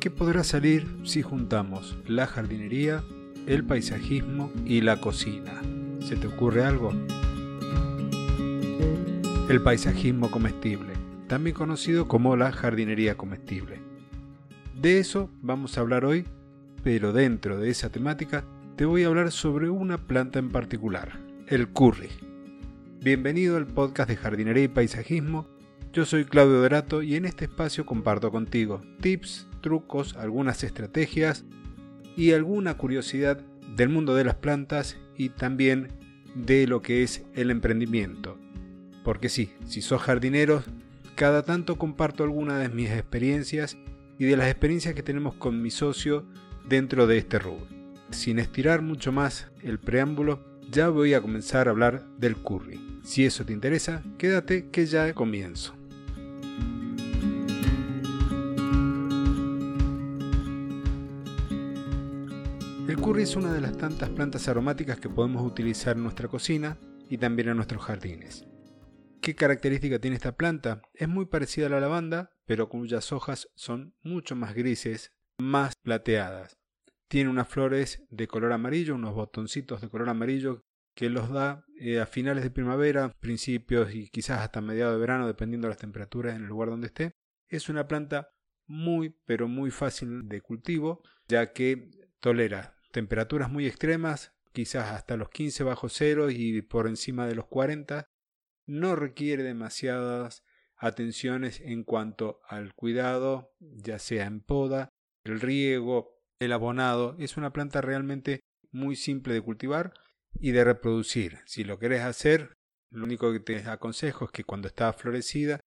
¿Qué podrá salir si juntamos la jardinería, el paisajismo y la cocina? ¿Se te ocurre algo? El paisajismo comestible, también conocido como la jardinería comestible. De eso vamos a hablar hoy, pero dentro de esa temática te voy a hablar sobre una planta en particular, el curry. Bienvenido al podcast de jardinería y paisajismo. Yo soy Claudio Dorato y en este espacio comparto contigo tips, trucos, algunas estrategias y alguna curiosidad del mundo de las plantas y también de lo que es el emprendimiento. Porque sí, si sos jardinero, cada tanto comparto algunas de mis experiencias y de las experiencias que tenemos con mi socio dentro de este rubro. Sin estirar mucho más el preámbulo, ya voy a comenzar a hablar del curry. Si eso te interesa, quédate que ya comienzo. El curry es una de las tantas plantas aromáticas que podemos utilizar en nuestra cocina y también en nuestros jardines. ¿Qué característica tiene esta planta? Es muy parecida a la lavanda, pero cuyas hojas son mucho más grises, más plateadas. Tiene unas flores de color amarillo, unos botoncitos de color amarillo que los da eh, a finales de primavera, principios y quizás hasta mediados de verano, dependiendo de las temperaturas en el lugar donde esté. Es una planta muy, pero muy fácil de cultivo, ya que tolera temperaturas muy extremas, quizás hasta los 15 bajo cero y por encima de los 40, no requiere demasiadas atenciones en cuanto al cuidado, ya sea en poda, el riego, el abonado. Es una planta realmente muy simple de cultivar y de reproducir. Si lo querés hacer, lo único que te aconsejo es que cuando está florecida,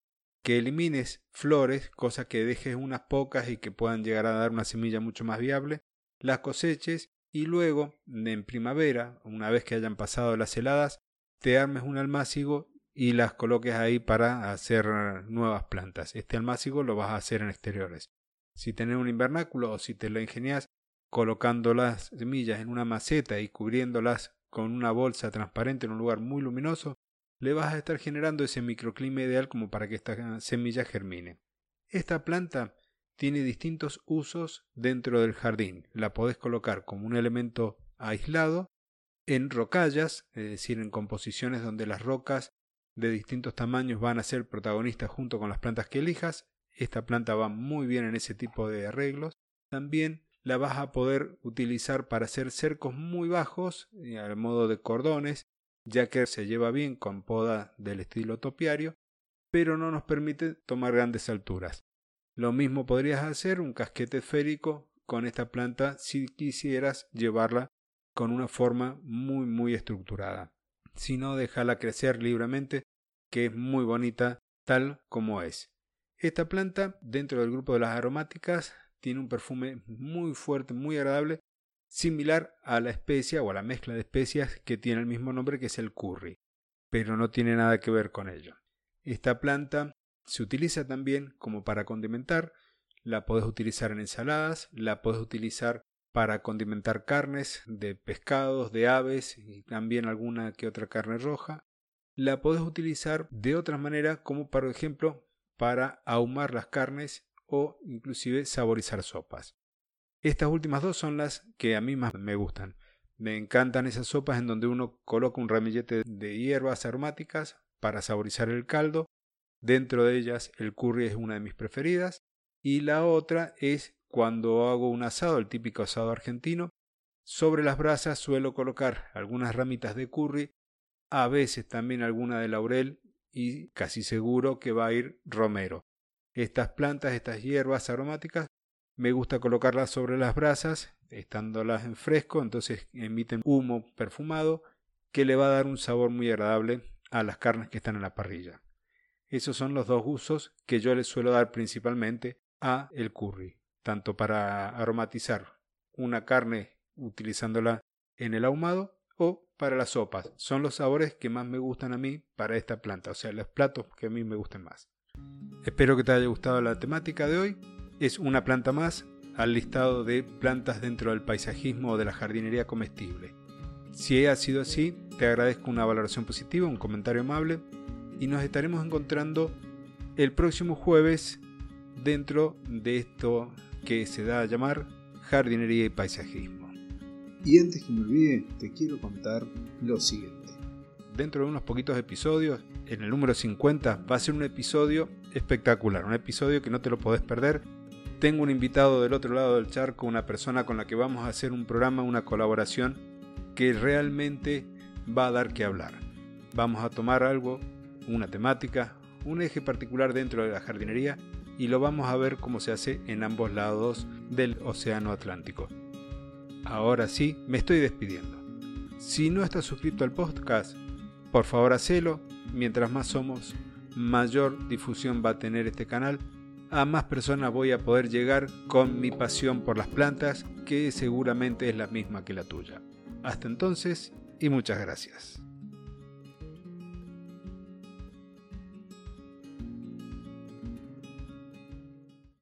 que elimines flores, cosa que dejes unas pocas y que puedan llegar a dar una semilla mucho más viable, las coseches y luego, en primavera, una vez que hayan pasado las heladas, te armes un almácigo y las coloques ahí para hacer nuevas plantas. Este almácigo lo vas a hacer en exteriores. Si tenés un invernáculo o si te lo ingenias colocando las semillas en una maceta y cubriéndolas con una bolsa transparente en un lugar muy luminoso, le vas a estar generando ese microclima ideal como para que esta semilla germine. Esta planta tiene distintos usos dentro del jardín. La podés colocar como un elemento aislado en rocallas, es decir, en composiciones donde las rocas de distintos tamaños van a ser protagonistas junto con las plantas que elijas. Esta planta va muy bien en ese tipo de arreglos. También la vas a poder utilizar para hacer cercos muy bajos, eh, al modo de cordones, ya que se lleva bien con poda del estilo topiario, pero no nos permite tomar grandes alturas. Lo mismo podrías hacer un casquete esférico con esta planta si quisieras llevarla con una forma muy muy estructurada. Si no, déjala crecer libremente, que es muy bonita tal como es. Esta planta, dentro del grupo de las aromáticas, tiene un perfume muy fuerte, muy agradable, similar a la especia o a la mezcla de especias que tiene el mismo nombre que es el curry, pero no tiene nada que ver con ello. Esta planta se utiliza también como para condimentar, la puedes utilizar en ensaladas, la puedes utilizar para condimentar carnes de pescados, de aves y también alguna que otra carne roja. La puedes utilizar de otra manera como por ejemplo para ahumar las carnes o inclusive saborizar sopas. Estas últimas dos son las que a mí más me gustan. Me encantan esas sopas en donde uno coloca un ramillete de hierbas aromáticas para saborizar el caldo Dentro de ellas el curry es una de mis preferidas y la otra es cuando hago un asado, el típico asado argentino. Sobre las brasas suelo colocar algunas ramitas de curry, a veces también alguna de laurel y casi seguro que va a ir romero. Estas plantas, estas hierbas aromáticas, me gusta colocarlas sobre las brasas, estándolas en fresco, entonces emiten humo perfumado que le va a dar un sabor muy agradable a las carnes que están en la parrilla. Esos son los dos usos que yo le suelo dar principalmente a el curry, tanto para aromatizar una carne utilizándola en el ahumado o para las sopas. Son los sabores que más me gustan a mí para esta planta, o sea, los platos que a mí me gusten más. Espero que te haya gustado la temática de hoy. Es una planta más al listado de plantas dentro del paisajismo o de la jardinería comestible. Si ha sido así, te agradezco una valoración positiva, un comentario amable y nos estaremos encontrando el próximo jueves dentro de esto que se da a llamar jardinería y paisajismo. Y antes que me olvide, te quiero contar lo siguiente. Dentro de unos poquitos episodios, en el número 50, va a ser un episodio espectacular, un episodio que no te lo podés perder. Tengo un invitado del otro lado del charco, una persona con la que vamos a hacer un programa, una colaboración que realmente va a dar que hablar. Vamos a tomar algo, una temática, un eje particular dentro de la jardinería y lo vamos a ver cómo se hace en ambos lados del Océano Atlántico. Ahora sí, me estoy despidiendo. Si no estás suscrito al podcast, por favor hacelo. Mientras más somos, mayor difusión va a tener este canal. A más personas voy a poder llegar con mi pasión por las plantas, que seguramente es la misma que la tuya. Hasta entonces y muchas gracias.